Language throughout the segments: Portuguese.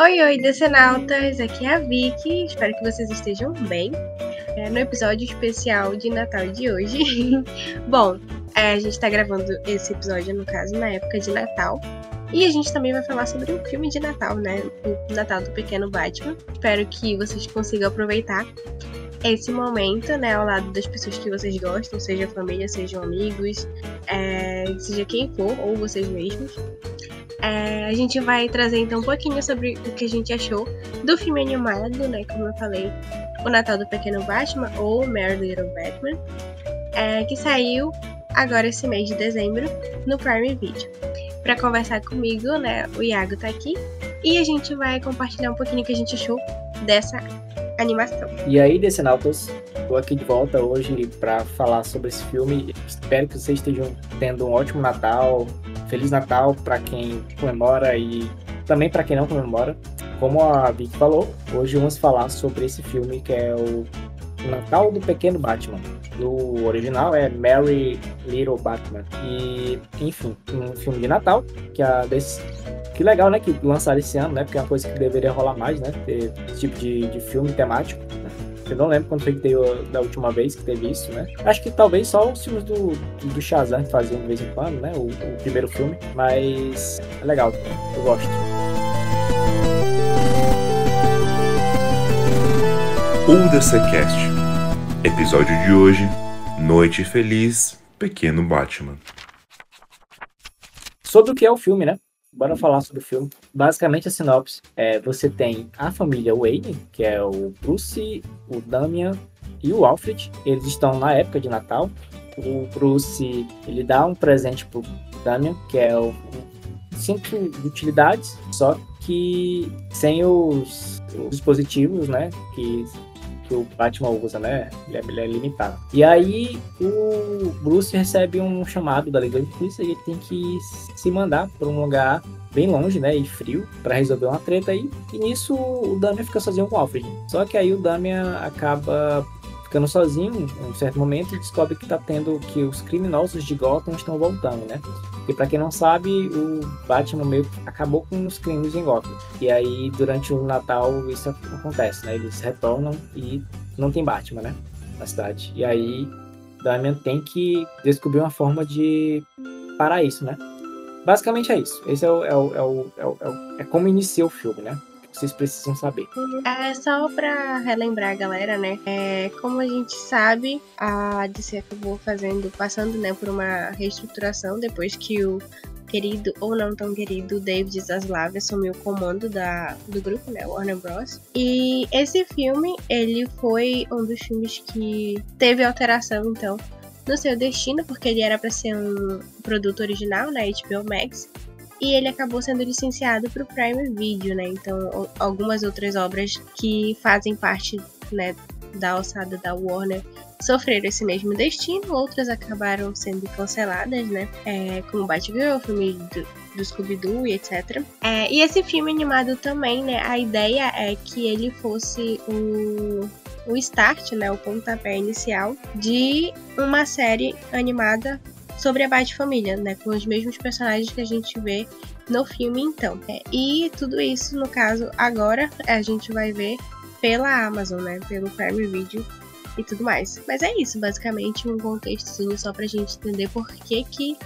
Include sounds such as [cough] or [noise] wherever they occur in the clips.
Oi, oi, decenautas! Aqui é a Vicky, espero que vocês estejam bem. É, no episódio especial de Natal de hoje. [laughs] Bom, é, a gente está gravando esse episódio, no caso, na época de Natal. E a gente também vai falar sobre um filme de Natal, né? O Natal do Pequeno Batman. Espero que vocês consigam aproveitar esse momento, né, ao lado das pessoas que vocês gostam, seja família, sejam amigos, é, seja quem for, ou vocês mesmos. É, a gente vai trazer então um pouquinho sobre o que a gente achou do filme animado, né? Como eu falei, O Natal do Pequeno Batman ou Merry Little Batman, é, que saiu agora esse mês de dezembro no Prime Video. Para conversar comigo, né? O Iago tá aqui e a gente vai compartilhar um pouquinho o que a gente achou dessa animação. E aí, Decenautas, estou aqui de volta hoje para falar sobre esse filme. Espero que vocês estejam tendo um ótimo Natal, Feliz Natal para quem comemora e também para quem não comemora. Como a Vicky falou, hoje vamos falar sobre esse filme que é o Natal do Pequeno Batman. No original é Merry Little Batman. E, enfim, um filme de Natal que a desse que legal, né? Que lançaram esse ano, né? Porque é uma coisa que deveria rolar mais, né? Ter esse tipo de, de filme temático. Eu não lembro quando foi que teve da última vez que teve isso, né? Acho que talvez só os filmes do, do Shazam que faziam de vez em quando, né? O, o primeiro filme. Mas é legal, eu gosto. UDCcast. Episódio de hoje: Noite Feliz, Pequeno Batman. Sobre o que é o filme, né? Bora falar sobre o filme. Basicamente, a sinopse é: você tem a família Wayne, que é o Bruce, o Damian e o Alfred. Eles estão na época de Natal. O Bruce ele dá um presente pro Damian, que é o, o cinto de utilidades, só que sem os, os dispositivos, né? Que que o Batman usa, né? Ele é, ele é, limitado. E aí o Bruce recebe um chamado da Liga da Justiça e ele tem que se mandar para um lugar bem longe, né, e frio, para resolver uma treta aí. E nisso o Damian fica sozinho com o Alfred. Só que aí o Damian acaba ficando sozinho em um certo momento e descobre que tá tendo que os criminosos de Gotham estão voltando, né? Porque para quem não sabe, o Batman meio que acabou com os crimes em Gotham. E aí durante o Natal isso acontece, né? Eles retornam e não tem Batman, né? Na cidade. E aí Damian tem que descobrir uma forma de parar isso, né? Basicamente é isso. Esse é o, é o, é o, é o, é como inicia o filme, né? Vocês precisam saber. É só para relembrar a galera, né? É, como a gente sabe, a DC acabou fazendo, passando, né, por uma reestruturação depois que o querido ou não tão querido David Zaslav assumiu o comando da, do grupo, né, Warner Bros. E esse filme, ele foi um dos filmes que teve alteração, então, no seu destino, porque ele era para ser um produto original na né, HBO Max, e ele acabou sendo licenciado para o Prime Video, né? Então, algumas outras obras que fazem parte, né, da alçada da Warner sofreram esse mesmo destino, outras acabaram sendo canceladas, né? É, como Batgirl, filme do, do Scooby-Doo e etc. É, e esse filme animado também, né? A ideia é que ele fosse o, o start, né? O pontapé inicial de uma série animada sobre a Bat-família, né? Com os mesmos personagens que a gente vê no filme, então. É, e tudo isso, no caso, agora a gente vai ver pela Amazon, né? Pelo Prime Video e tudo mais. Mas é isso, basicamente, um contextozinho só pra gente entender por que que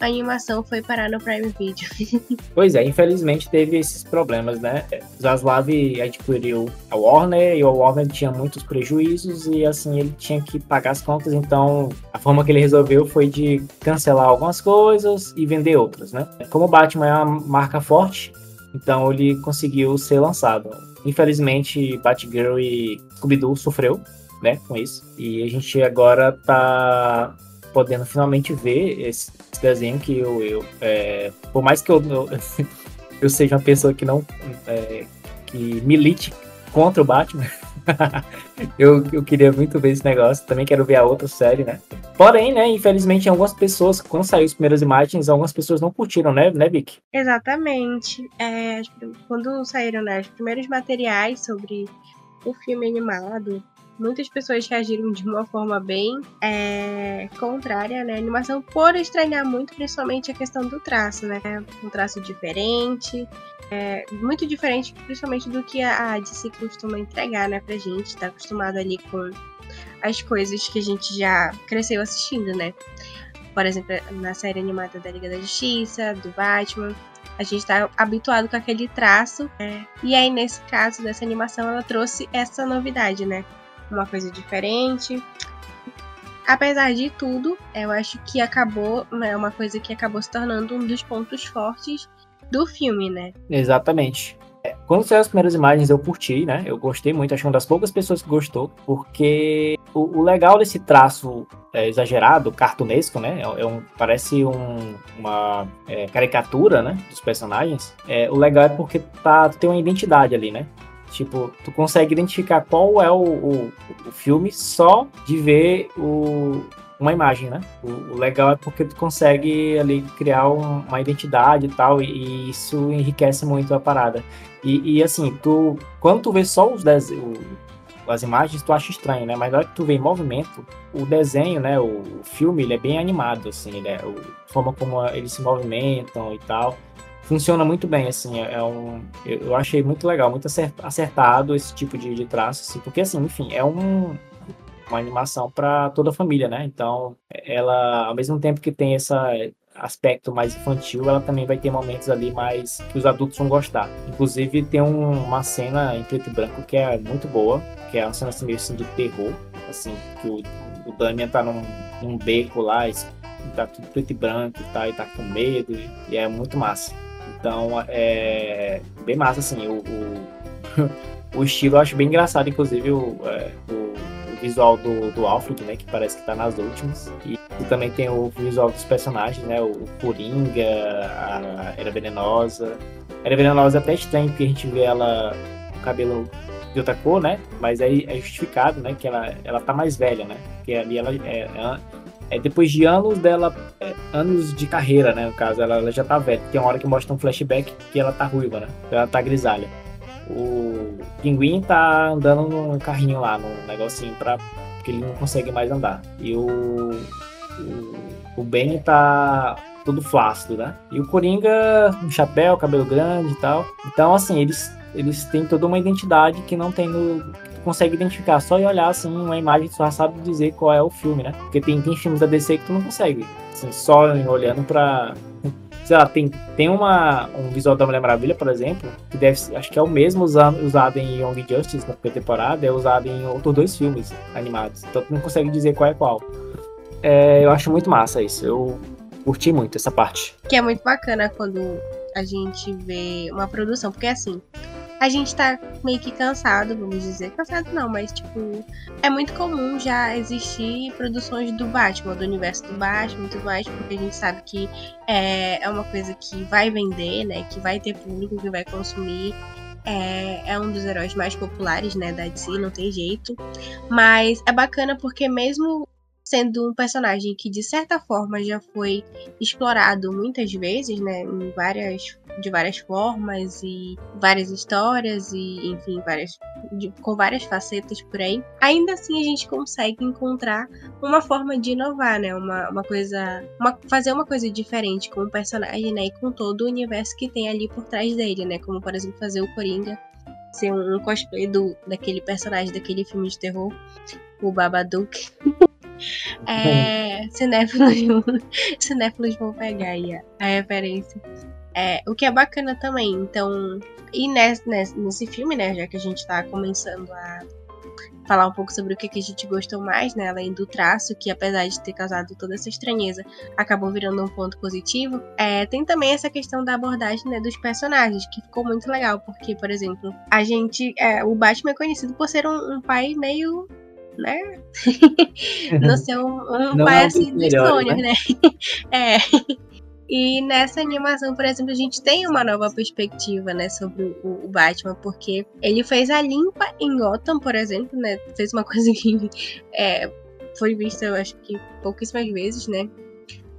a animação foi parar no Prime Video. [laughs] pois é, infelizmente teve esses problemas, né? Zaslav adquiriu a Warner e a Warner tinha muitos prejuízos e assim ele tinha que pagar as contas, então a forma que ele resolveu foi de cancelar algumas coisas e vender outras, né? Como o Batman é uma marca forte, então ele conseguiu ser lançado. Infelizmente, Batgirl e Scooby-Doo sofreu, né, com isso. E a gente agora tá podendo finalmente ver esse, esse desenho que eu, eu é, por mais que eu, eu, [laughs] eu, seja uma pessoa que não é, que milite contra o Batman, [laughs] eu, eu queria muito ver esse negócio. Também quero ver a outra série, né? Porém, né, infelizmente, algumas pessoas, quando saiu as primeiras imagens, algumas pessoas não curtiram, né, né Vic? Exatamente. É, quando saíram né, os primeiros materiais sobre o filme animado, muitas pessoas reagiram de uma forma bem é, contrária né, à animação, por estranhar muito, principalmente a questão do traço, né? Um traço diferente, é, muito diferente, principalmente do que a DC costuma entregar, né, pra gente. Tá acostumado ali com as coisas que a gente já cresceu assistindo, né? Por exemplo, na série animada da Liga da Justiça, do Batman. A gente tá habituado com aquele traço. É, e aí, nesse caso dessa animação, ela trouxe essa novidade, né? Uma coisa diferente. Apesar de tudo, eu acho que acabou, é né, uma coisa que acabou se tornando um dos pontos fortes do filme, né? Exatamente. É, quando saiu as primeiras imagens, eu curti, né? Eu gostei muito, acho que uma das poucas pessoas que gostou, porque o, o legal desse traço é, exagerado, cartunesco, né? É, é um, parece um, uma é, caricatura, né? Dos personagens. É, o legal é porque tá, tem uma identidade ali, né? Tipo, tu consegue identificar qual é o, o, o filme só de ver o, uma imagem, né? O, o, legal é porque tu consegue ali criar um, uma identidade e tal, e, e, isso enriquece muito a parada. E, e assim, tu quando tu vê só os desenhos, as imagens, tu acha estranho, né? Mas na hora que tu vê em movimento, o desenho, né? O, o filme, ele é bem animado, assim, ele é, a forma como eles se movimentam e tal. Funciona muito bem, assim, é, é um... Eu, achei muito legal, muito acertado esse tipo de, de traço, assim, porque, assim, enfim, é um uma animação para toda a família, né? Então, ela, ao mesmo tempo que tem esse aspecto mais infantil, ela também vai ter momentos ali mais que os adultos vão gostar. Inclusive, tem um, uma cena em preto e branco que é muito boa, que é uma cena assim, meio assim de terror, assim, que o, o Damian tá num, num beco lá, tá tudo preto e branco tá, e tá com medo, e é muito massa. Então, é bem massa, assim, o, o, [laughs] o estilo eu acho bem engraçado, inclusive, o, é, o visual do, do Alfred, né? Que parece que tá nas últimas. E, e também tem o visual dos personagens, né? O, Coringa, a Era Venenosa. A Era Venenosa é até estranho, porque a gente vê ela com o cabelo de outra cor, né? Mas aí é justificado, né? Que ela, ela tá mais velha, né? Porque ali ela é, é, é depois de anos dela, anos de carreira, né? No caso, ela, ela já tá velha. Tem uma hora que mostra um flashback que ela tá ruiva, né? Ela tá grisalha o pinguim tá andando num carrinho lá, num negocinho, pra, porque ele não consegue mais andar. E o, o, Ben tá todo flácido, né? E o Coringa, um chapéu, cabelo grande e tal. Então, assim, eles, eles têm toda uma identidade que não tem no. Consegue identificar. Só em olhar, assim, uma imagem, tu já sabe dizer qual é o filme, né? Porque tem, tem filmes da DC que tu não consegue. Assim, só olhando pra, sei lá, tem, tem uma, um visual da Mulher Maravilha, por exemplo, que deve acho que é o mesmo usado, usado em Young Justice na primeira temporada, é usado em outros dois filmes animados. Então tu não consegue dizer qual é qual. É, eu acho muito massa isso. Eu curti muito essa parte. Que é muito bacana quando a gente vê uma produção, porque assim, a gente tá meio que cansado, vamos dizer. Cansado não, mas tipo, é muito comum já existir produções do Batman, do universo do Batman e tudo mais, porque a gente sabe que é, é uma coisa que vai vender, né? Que vai ter público, que vai consumir. É, é, um dos heróis mais populares, né, da DC, não tem jeito. Mas é bacana porque mesmo sendo um personagem que de certa forma já foi explorado muitas vezes, né, em várias de várias formas e várias histórias e enfim várias de, com várias facetas por aí. Ainda assim a gente consegue encontrar uma forma de inovar, né, uma, uma coisa, uma, fazer uma coisa diferente com o personagem, né, e com todo o universo que tem ali por trás dele, né, como por exemplo fazer o Coringa ser um cosplay do, daquele personagem daquele filme de terror, o Babadook. É, [laughs] cinéfilos, cinéfilos vão pegar aí a, a referência. É, o que é bacana também. Então, e nesse, nesse, nesse filme, né, já que a gente tá começando a falar um pouco sobre o que, que a gente gostou mais, né, além do traço, que apesar de ter causado toda essa estranheza, acabou virando um ponto positivo. É, tem também essa questão da abordagem né, dos personagens, que ficou muito legal, porque, por exemplo, a gente. É, o Batman é conhecido por ser um, um pai meio né? [laughs] não ser um, um não pai é assim dos sonhos, né? né? [laughs] é. E nessa animação, por exemplo, a gente tem uma nova perspectiva, né, sobre o, o, Batman, porque ele fez a limpa em Gotham, por exemplo, né? Fez uma [laughs] coisa que é, foi vista, eu acho que pouquíssimas vezes, né?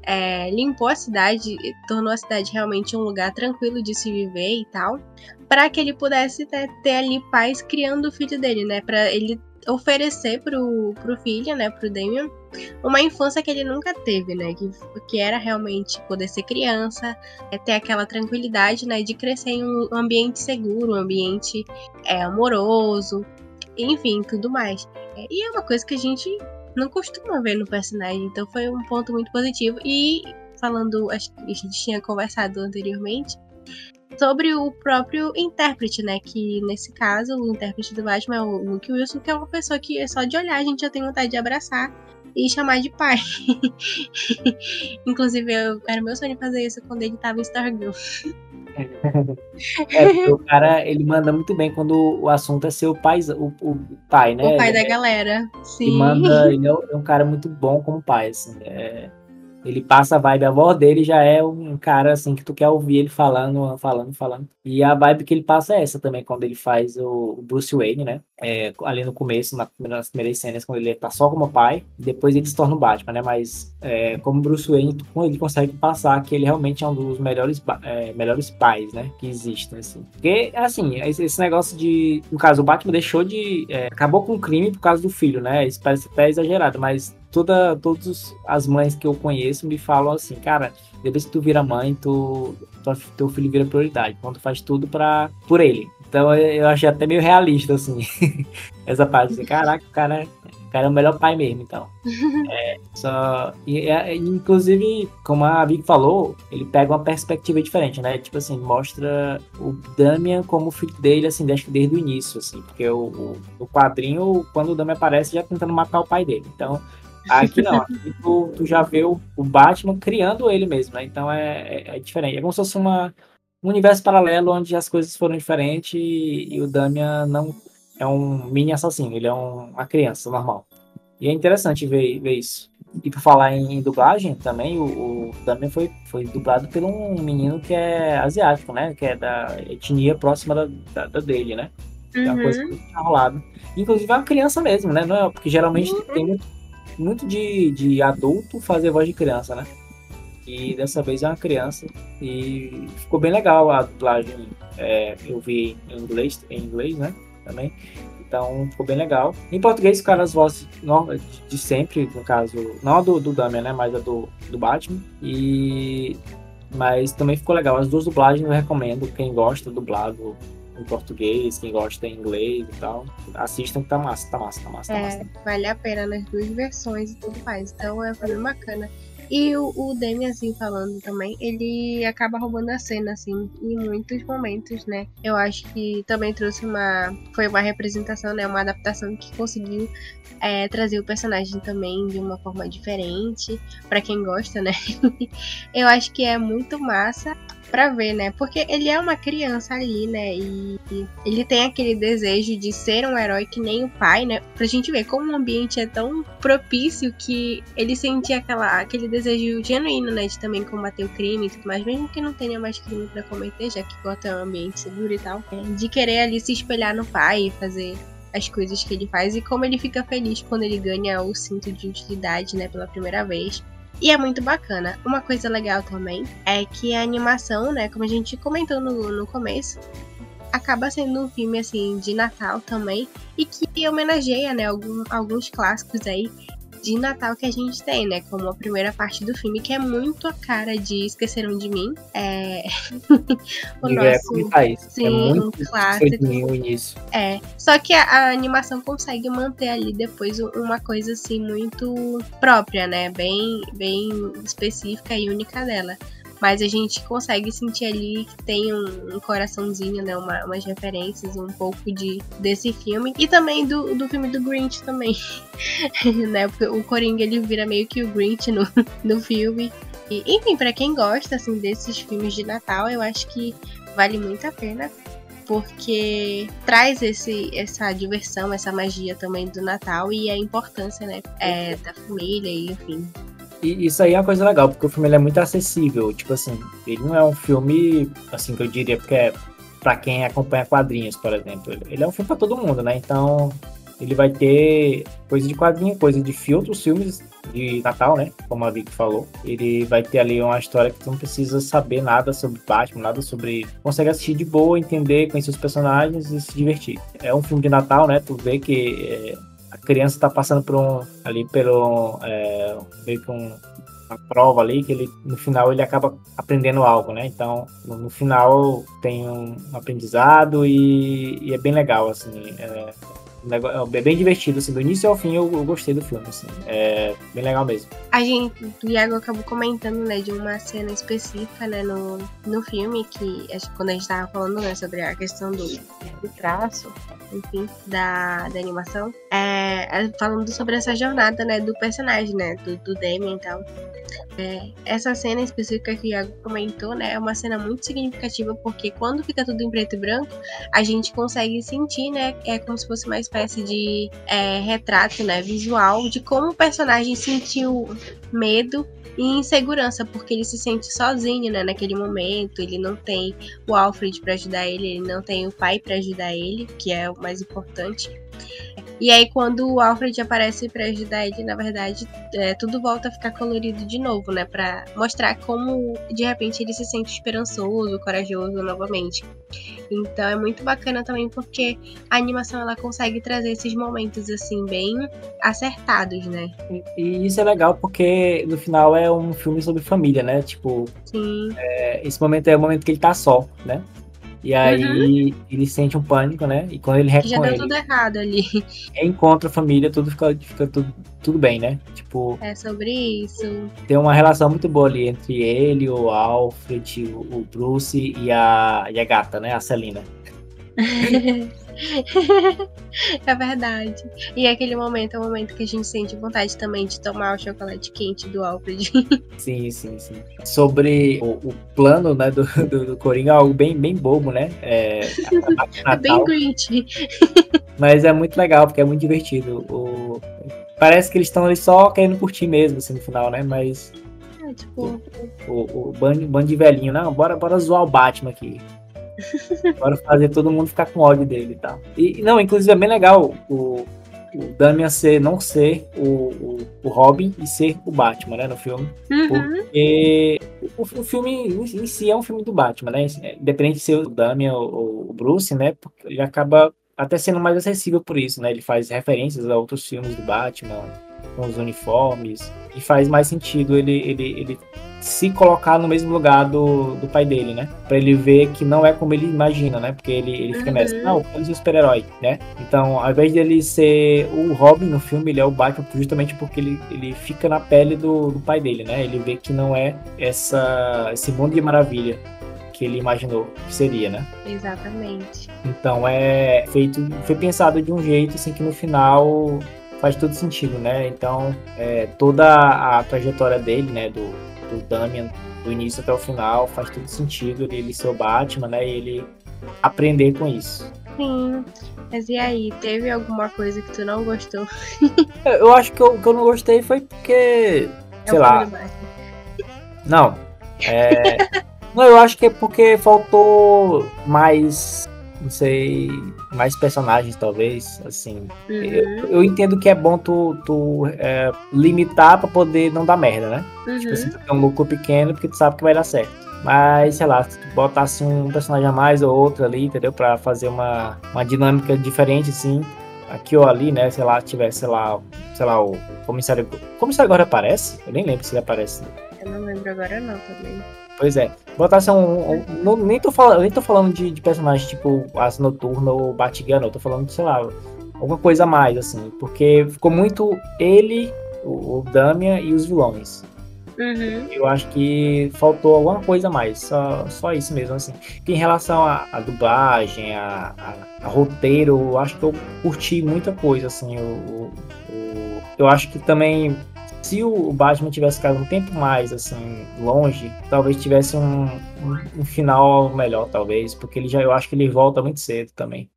É, limpou a cidade, tornou a cidade realmente um lugar tranquilo de se viver e tal, para que ele pudesse ter, ali paz criando o filho dele, né? Para ele oferecer pro, pro filho, né, pro Damien, uma infância que ele nunca teve, né, que, que era realmente poder ser criança, é ter aquela tranquilidade, né, de crescer em um ambiente seguro, um ambiente é, amoroso, enfim, tudo mais. É, e é uma coisa que a gente não costuma ver no personagem, então foi um ponto muito positivo. E falando, acho que a gente tinha conversado anteriormente, sobre o próprio intérprete, né? Que nesse caso, o intérprete do Batman é o Luke Wilson, que é uma pessoa que é só de olhar a gente já tem vontade de abraçar e chamar de pai. [laughs] Inclusive, eu, era meu sonho fazer isso quando ele tava em Stargirl. É, o cara, ele manda muito bem quando o assunto é ser o pai, o, o pai né? O pai ele, da galera, sim. Ele manda, ele é um cara muito bom como pai, assim. É, ele passa a vibe, a voz dele já é um cara assim que tu quer ouvir ele falando, falando, falando. E a vibe que ele passa é essa também, quando ele faz o Bruce Wayne, né? É, ali no começo, nas primeiras cenas, quando ele tá só como pai, depois ele se torna o Batman, né? Mas é, como Bruce Wayne, ele consegue passar que ele realmente é um dos melhores, é, melhores pais, né? Que existem, assim. Porque, assim, esse negócio de. No caso, o Batman deixou de. É, acabou com o crime por causa do filho, né? Isso parece até exagerado, mas toda, todas as mães que eu conheço me falam assim, cara, depois que tu vira mãe, tu, tu teu filho vira prioridade. Então tu faz tudo pra, por ele. Então eu achei até meio realista, assim, [laughs] essa parte. Assim, Caraca, o cara, o cara é o melhor pai mesmo, então. [laughs] É, só, e, é, inclusive, como a Vic falou, ele pega uma perspectiva diferente, né? Tipo assim, mostra o Damian como filho dele, assim, desde, desde o início, assim. Porque o, o, o quadrinho, quando o Damian aparece, já tentando matar o pai dele. Então, Aqui não, aqui tu, tu já vê o, o, Batman criando ele mesmo, né? Então é, é, é, diferente. É como se fosse uma, um universo paralelo onde as coisas foram diferentes e, e o Damian não é um mini assassino, ele é um, uma criança normal. E é interessante ver, ver isso. E por falar em, em dublagem também, o, o Damian foi, foi dublado por um menino que é asiático, né? Que é da etnia próxima da, da, da dele, né? Uhum. É uma coisa que tá rolado. Inclusive é uma criança mesmo, né? Não é, porque geralmente uhum. tem muito muito de, de adulto fazer voz de criança, né? E dessa vez é uma criança. E ficou bem legal a dublagem. É, eu vi em inglês, em inglês, né? Também. Então ficou bem legal. Em português ficaram as vozes de sempre, no caso, não a do, do Damian, né? Mas a do, do Batman. E. Mas também ficou legal. As duas dublagens eu recomendo. Quem gosta dublado em português, quem gosta em inglês e tal. Assistam que tá massa, tá massa, tá massa, tá é, massa. Vale a pena nas duas versões e tudo mais. Então é bem bacana. E o, o Demi, assim, falando também, ele acaba roubando a cena, assim, em muitos momentos, né? Eu acho que também trouxe uma. Foi uma representação, né? Uma adaptação que conseguiu é, trazer o personagem também de uma forma diferente. para quem gosta, né? [laughs] Eu acho que é muito massa para ver, né? Porque ele é uma criança ali, né? E ele tem aquele desejo de ser um herói que nem o pai, né? Pra gente ver como o ambiente é tão propício que ele sentia aquela, aquele desejo genuíno, né? De também combater o crime e tudo mais, mesmo que não tenha mais crime para cometer, já que Gotham é um ambiente seguro e tal. É, de querer ali se espelhar no pai e fazer as coisas que ele faz e como ele fica feliz quando ele ganha o cinto de utilidade, né, pela primeira vez. E é muito bacana. Uma coisa legal também é que a animação, né, como a gente comentou no, no começo, acaba sendo um filme assim de Natal também e que homenageia, né, algum, alguns clássicos aí de Natal que a gente tem, né? Como a primeira parte do filme, que é muito a cara de Esqueceram de Mim. É. [laughs] o nosso. É Sim, é muito um clássico. Início. É. Só que a, a, animação consegue manter ali depois uma coisa assim muito própria, né? Bem, bem específica e única dela mas a gente consegue sentir ali que tem um, um coraçãozinho, né? Uma, umas referências, um pouco de desse filme. E também do, do filme do Grinch também. [laughs] né? Porque o Coringa ele vira meio que o Grinch no, [laughs] no filme. E, enfim, para quem gosta assim desses filmes de Natal, eu acho que vale muito a pena porque traz esse, essa diversão, essa magia também do Natal e a importância, né, é, da família e enfim, e isso aí é uma coisa legal, porque o filme ele é muito acessível. Tipo assim, ele não é um filme, assim, que eu diria, porque é pra quem acompanha quadrinhos, por exemplo. Ele é um filme pra todo mundo, né? Então, ele vai ter coisa de quadrinho, coisa de filtros, filmes de Natal, né? Como a Vicky falou. Ele vai ter ali uma história que tu não precisa saber nada sobre Batman, nada sobre. Consegue assistir de boa, entender, conhecer os personagens e se divertir. É um filme de Natal, né? Tu vê que é criança tá passando por um. ali pelo. É, meio que um, uma prova ali, que ele, no final ele acaba aprendendo algo, né? Então, no, no final tem um aprendizado e, e, é bem legal, assim. É, é bem divertido, assim, do início ao fim eu, eu, gostei do filme, assim, é bem legal mesmo. A gente, o Iago acabou comentando, né, de uma cena específica, né, no, no filme, que acho que quando a gente tava falando, né, sobre a questão do, do traço, enfim, da, da animação, é, é falando sobre essa jornada, né, do personagem, né, do, do Damien e tal. É, essa cena específica que o Iago comentou, né, é uma cena muito significativa, porque quando fica tudo em preto e branco, a gente consegue sentir, né, é como se fosse uma espécie de é, retrato, né, visual de como o personagem sentiu medo e insegurança, porque ele se sente sozinho, né, naquele momento, ele não tem o Alfred para ajudar ele, ele não tem o pai para ajudar ele, que é o mais importante. E aí, quando o Alfred aparece para ajudar ele, na verdade, é, tudo volta a ficar colorido de novo, né? Pra mostrar como, de repente, ele se sente esperançoso, corajoso novamente. Então, é muito bacana também porque a animação ela consegue trazer esses momentos, assim, bem acertados, né? E, isso é legal porque, no final, é um filme sobre família, né? Tipo, é, esse momento é o momento que ele tá só, né? E aí uhum. ele sente um pânico, né? E quando ele reconhece. Já deu tudo errado ali. Encontra a família, tudo fica, fica tudo, tudo bem, né? Tipo. É sobre isso. Tem uma relação muito boa ali entre ele, o Alfred, o Bruce e a, e a gata, né? A Celina. [laughs] é verdade. E aquele momento é o momento que a gente sente vontade também de tomar o chocolate quente do Alfred. [laughs] Sim, sim, sim. Sobre o, o plano né, do, do, do, Coringa, algo bem, bem bobo, né? É, [laughs] é bem Grinch. Mas é muito legal, porque é muito divertido. O, parece que eles estão ali só querendo curtir mesmo, assim, no final, né? Mas. É, tipo. O, o, o bando, bando de velhinho, não, bora, bora zoar o Batman aqui. Bora fazer todo mundo ficar com ódio dele e tal. E, não, inclusive é bem legal o, o Damian ser, não ser o, o, o, Robin e ser o Batman, né, no filme. Uhum. Porque o, o filme em, si é um filme do Batman, né? Independente de ser o Damian ou o Bruce, né? Porque ele acaba até sendo mais acessível por isso, né? Ele faz referências a outros filmes do Batman, com os uniformes, e faz mais sentido ele, ele, ele se colocar no mesmo lugar do, do pai dele, né? Pra ele ver que não é como ele imagina, né? Porque ele, ele fica uhum. nessa, não, eu quero ser super-herói, né? Então, ao invés dele ser o Robin no filme, ele é o Batman justamente porque ele, ele fica na pele do, do pai dele, né? Ele vê que não é essa, esse mundo de maravilha que ele imaginou que seria, né? Exatamente. Então é feito, foi pensado de um jeito assim que no final faz todo sentido, né? Então é, toda a trajetória dele, né, do, do Damian do início até o final faz todo sentido ele ser o Batman, né? E ele aprender com isso. Sim. Mas e aí, teve alguma coisa que tu não gostou? [laughs] eu acho que o que eu não gostei foi porque. É sei lá. Não. É. [laughs] Não, eu acho que é porque faltou mais, não sei, mais personagens, talvez, assim. Uhum. Eu, eu, entendo que é bom tu, tu é, limitar pra poder não dar merda, né? Uhum. Tipo assim, tu tem um lucro pequeno porque tu sabe que vai dar certo. Mas, sei lá, se tu botasse um personagem a mais ou outro ali, entendeu? Pra fazer uma, uma dinâmica diferente, assim, aqui ou ali, né? Sei lá, tivesse, sei lá, sei lá, o comissário. O comissário agora aparece? Eu nem lembro se ele aparece. Eu não lembro agora não também. Pois é. Botasse um. um não, nem, tô falando, nem tô falando de, de personagem tipo As Noturna ou Batgirl, não. Tô falando, sei lá, alguma coisa a mais, assim. Porque ficou muito ele, o, o Damian e os vilões. Uhum. Eu acho que faltou alguma coisa a mais, só, só isso mesmo, assim. em relação à dublagem, a, a, a, roteiro, eu acho que eu curti muita coisa, assim. O, o, eu acho que também se o Batman tivesse ficado um tempo mais assim longe, talvez tivesse um, um, um, final melhor, talvez, porque ele já eu acho que ele volta muito cedo também.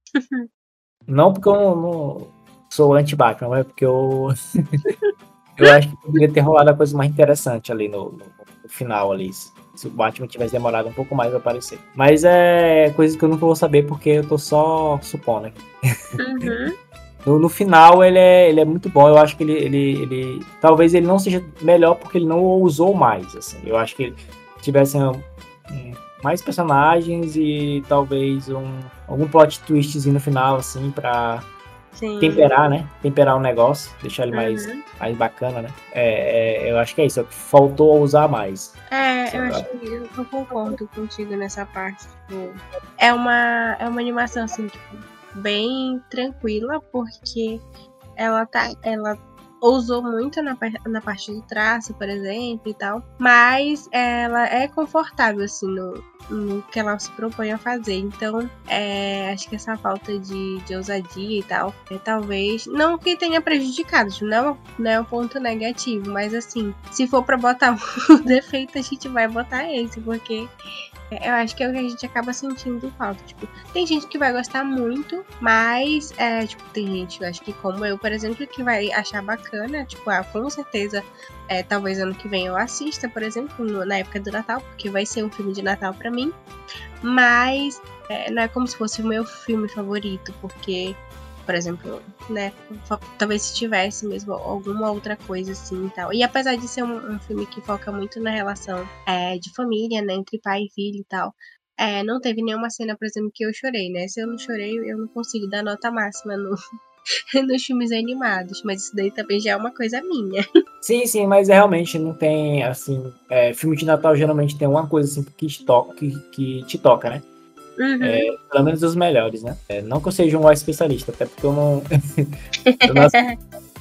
não porque eu não, não sou anti-Batman, mas porque eu [laughs] eu acho que poderia ter rolado a coisa mais interessante ali no, no, no final ali. Se o Batman tivesse demorado um pouco mais a aparecer. Mas é coisa que eu nunca vou saber porque eu tô só supondo. Uhum. No, no, final ele é, ele é muito bom. Eu acho que ele, ele, ele. Talvez ele não seja melhor porque ele não usou mais. Assim. Eu acho que tivesse um, mais personagens e talvez um, algum plot twistzinho no final, assim, pra, Sim. temperar, né? Temperar o negócio, deixar ele mais, Uhum. mais bacana, né? É, é, eu acho que é isso. Faltou usar mais. É, eu acho que eu eu concordo contigo nessa parte. Tipo, é uma, é uma animação assim, tipo, bem tranquila, porque ela tá. Ela ousou muito na, na parte do traço, por exemplo, e tal. Mas ela é confortável, assim, no, no que ela se propõe a fazer. Então, é, acho que essa falta de, de ousadia e tal, é, talvez. Não que tenha prejudicado, tipo, não, não é um ponto negativo, mas assim, se for pra botar [laughs] o defeito, a gente vai botar esse, porque eu acho que é o que a gente acaba sentindo falta. Tipo, tem gente que vai gostar muito, mas, é, tipo, tem gente, eu acho que como eu, por exemplo, que vai achar bacana, tipo, ah, com certeza, é, talvez ano que vem eu assista, por exemplo, no- na época do Natal, porque vai ser um filme de Natal pra mim, mas é, não é como se fosse o meu filme favorito, porque, por exemplo, né, talvez se tivesse mesmo alguma outra coisa assim e tal. E apesar de ser um, um filme que foca muito na relação é, de família, né, entre pai e filho e tal, é, não teve nenhuma cena, por exemplo, que eu chorei, né? Se eu não chorei, eu não consigo dar nota máxima no, [laughs] nos filmes animados, mas isso daí também já é uma coisa minha. Sim, sim, mas realmente não tem, assim, é, filme de Natal geralmente tem uma coisa assim que que, que te toca, né? Uhum. Pelo menos os melhores, né? É, não que eu seja um especialista, até porque eu não, [laughs] eu não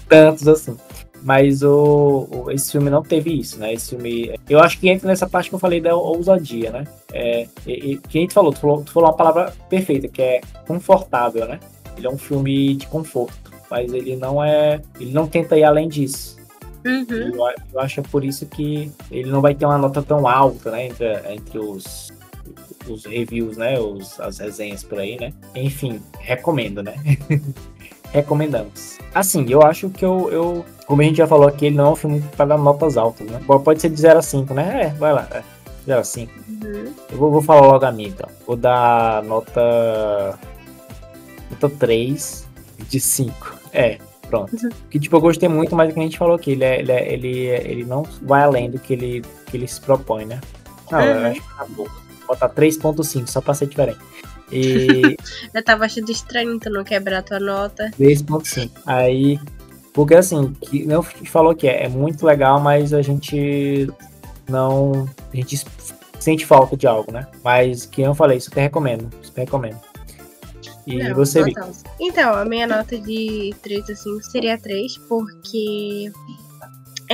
tantos assim. Mas o, o- esse filme não teve isso, né? Esse filme. Eu acho que entra nessa parte que eu falei da ousadia, né? É, e, e, que a gente falou, tu falou, tu falou uma palavra perfeita, que é confortável, né? Ele é um filme de conforto, mas ele não é. Ele não tenta ir além disso. Uhum. Eu, eu acho por isso que ele não vai ter uma nota tão alta, né? Entre, entre os, os reviews, né? Os, as resenhas por aí, né? Enfim, recomendo, né? [laughs] Recomendamos. Assim, eu acho que eu, eu. Como a gente já falou aqui, ele não é um filme para dar notas altas, né? Pode ser de 0 a 5, né? É, vai lá. É, 0 a 5. Uhum. Eu vou, vou falar logo a minha, então. Vou dar nota. Nota 3 de 5. É, pronto. Que tipo, eu gostei muito, mas é o que a gente falou aqui, ele, é- ele, é- ele, ele não vai além do que ele, que ele se propõe, né? Não, eu Uhum. acho que tá. Vou botar 3.5, só pra ser diferente. E [laughs] Eu tava achando estranho tu não quebrar tua nota. 3.5. Aí, porque assim, que não falou que é, é muito legal, mas a gente não. A gente sente falta de algo, né? Mas que eu falei, super recomendo. Super recomendo. E Não, você. Então, a minha nota de 3 a 5 seria 3, porque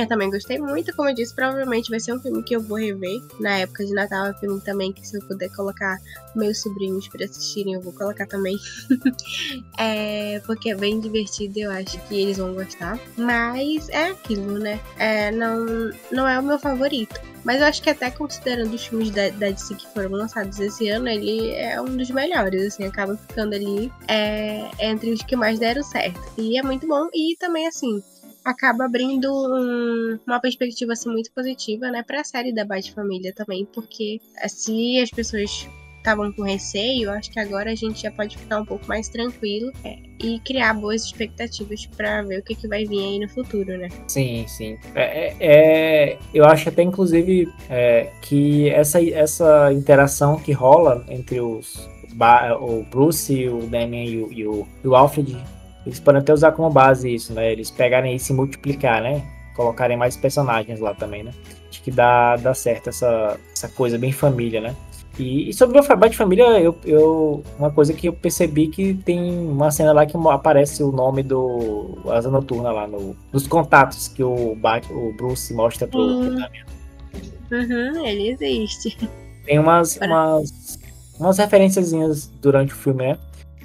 eu também gostei muito. Como eu disse, provavelmente vai ser um filme que eu vou rever na época de Natal. É um filme também que, se eu puder colocar meus sobrinhos pra assistirem, eu vou colocar também. [laughs] é, porque é bem divertido eu acho que eles vão gostar. Mas é aquilo, né? É, não, não é o meu favorito. Mas eu acho que até considerando os filmes da, da DC que foram lançados esse ano, ele é um dos melhores, assim, acaba ficando ali é, entre os que mais deram certo. E é muito bom. E também, assim, acaba abrindo um- uma perspectiva assim, muito positiva, né, pra série da Bat-Família também, porque se as pessoas estavam com receio, acho que agora a gente já pode ficar um pouco mais tranquilo é, e criar boas expectativas pra ver o que, que vai vir aí no futuro, né? Sim, sim. É, é- é- eu acho até, inclusive, é, que essa, essa interação que rola entre os, o Bruce, o Damian o, e o, e o Alfred, eles podem até usar como base isso, né? Eles pegarem e se multiplicar, né? Colocarem mais personagens lá também, né? Acho que dá, dá certo essa, essa coisa bem família, né? E, e sobre o Bate Família, eu, eu, uma coisa que eu percebi que tem uma cena lá que aparece o nome do Asa Noturna lá no, nos contatos que o, Bat, o Bruce mostra pro, pro Hum. Damian. Uhum, ele existe. Tem umas, umas, umas referenciazinhas durante o filme, né?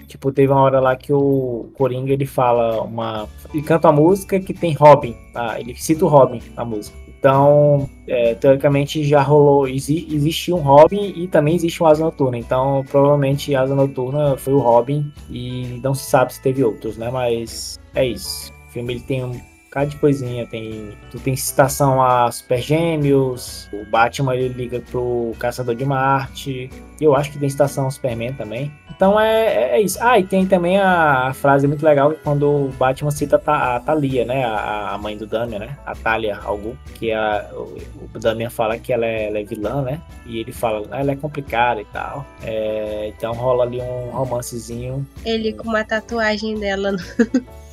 Tipo, teve uma hora lá que o Coringa ele fala uma. Ele canta uma música que tem Robin. Tá? Ele cita o Robin na música. Então, é, teoricamente já rolou. Exi existe um Robin e também existe um Asa Noturna. Então, provavelmente Asa Noturna foi o Robin e não se sabe se teve outros, né? Mas é isso. O filme ele tem um de coisinha. Tem, tu tem citação a Super Gêmeos, o Batman ele liga pro Caçador de Marte, eu acho que tem citação ao Superman também. Então é, é, é isso. Ah, e tem também a, frase muito legal quando o Batman cita a, Thalia, né? A, a, mãe do Damian, né? A Talia algo que a, o, o Damian fala que ela é, ela é, vilã, né? E ele fala, ah, ela é complicada e tal. É, então rola ali um romancezinho. Ele com uma tatuagem dela no, [laughs]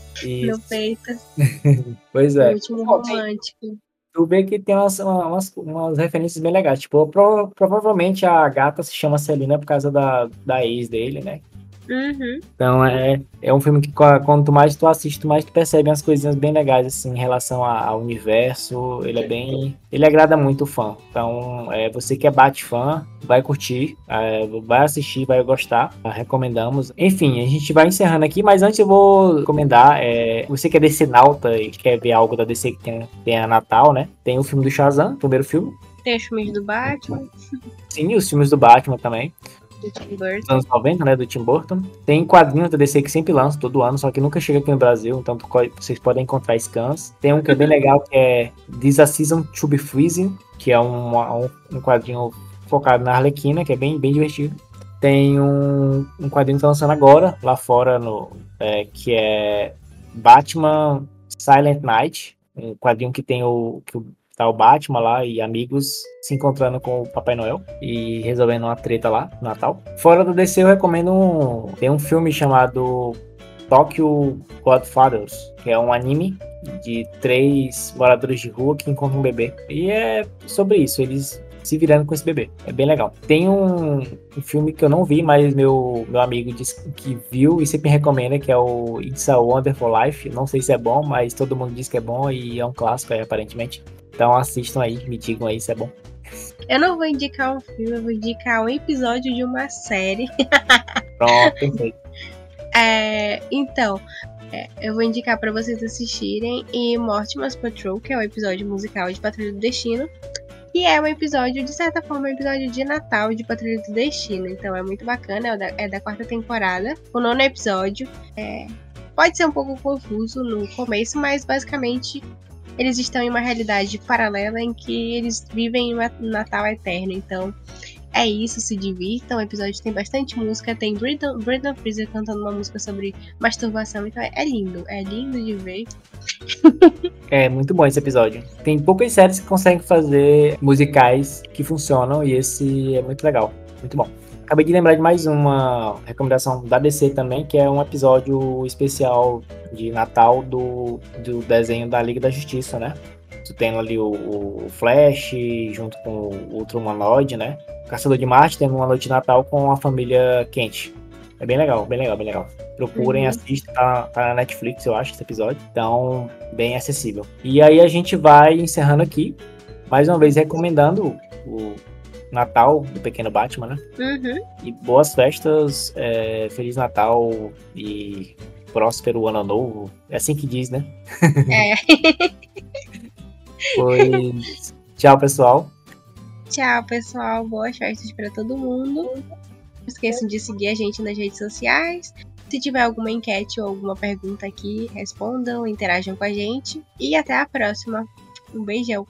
no peito. [laughs] pois é. O último romântico tu vê que tem umas, umas, umas referências bem legais. Tipo, pro, provavelmente a gata se chama Celina por causa da, da ex dele, né? Uhum. Então é, é um filme que quanto mais tu assiste, mais tu percebe umas coisinhas bem legais assim em relação ao universo. Ele é bem. Ele agrada muito o fã. Então, é, você que é Bat-fã, vai curtir, é, vai assistir, vai gostar. Recomendamos. Enfim, a gente vai encerrando aqui, mas antes eu vou recomendar. É, você que é DC Nauta e quer ver algo da DC que tem, tem a Natal, né? Tem o filme do Shazam, primeiro filme. Tem os filmes do Batman. Sim, os filmes do Batman também do Tim Burton. anos 90, né? Do Tim Burton. Tem quadrinhos da DC que sempre lança todo ano, só que nunca chega aqui no Brasil, então vocês podem encontrar scans. Tem um que é bem legal, que é This a Season to be Freezing, que é um, um, um quadrinho focado na Arlequina, que é bem, bem divertido. Tem um, um quadrinho que tá lançando agora, lá fora, no, é, que é Batman Silent Night, um quadrinho que tem o, que o tá o Batman lá e amigos se encontrando com o Papai Noel e resolvendo uma treta lá no Natal. Fora do DC eu recomendo um, tem um filme chamado Tokyo Godfathers, que é um anime de três moradores de rua que encontram um bebê. E é sobre isso, eles se virando com esse bebê. É bem legal. Tem um, um, filme que eu não vi, mas meu, meu amigo disse que viu e sempre me recomenda, que é o It's a Wonderful Life. Não sei se é bom, mas todo mundo diz que é bom e é um clássico aparentemente. Então assistam aí, me digam aí se é bom. Eu não vou indicar um filme, eu vou indicar um episódio de uma série. [laughs] Pronto, perfeito. é, então, é, eu vou indicar para vocês assistirem e Mortimer's Patrol, que é o episódio musical de Patrulha do Destino. E é um episódio, de certa forma, um episódio de Natal de Patrulha do Destino. Então é muito bacana, é da, é da quarta temporada. O nono episódio. É, pode ser um pouco confuso no começo, mas basicamente eles estão em uma realidade paralela em que eles vivem um Natal eterno. Então, é isso, se divirtam. O episódio tem bastante música, tem Brendan, Fraser cantando uma música sobre masturbação, então é lindo, é lindo de ver. [laughs] é muito bom esse episódio. Tem poucas séries que conseguem fazer musicais que funcionam e esse é muito legal, muito bom. Acabei de lembrar de mais uma recomendação da DC também, que é um episódio especial de Natal do, do desenho da Liga da Justiça, né? Tu tem ali o, o Flash junto com o Ultra Humanoid, né? Caçador de Marte tendo uma noite de Natal com a família quente. É bem legal, bem legal, bem legal. Procurem, uhum. assistam, tá, tá, na Netflix, eu acho, esse episódio. Então, bem acessível. E aí a gente vai encerrando aqui, mais uma vez recomendando o Natal do Pequeno Batman, né? Uhum. E boas festas, é, Feliz Natal e próspero Ano Novo. É assim que diz, né? É. [laughs] pois. Tchau, pessoal. Tchau, pessoal. Boas festas para todo mundo. Não esqueçam de seguir a gente nas redes sociais. Se tiver alguma enquete ou alguma pergunta aqui, respondam, interajam com a gente. E até a próxima. Um beijão.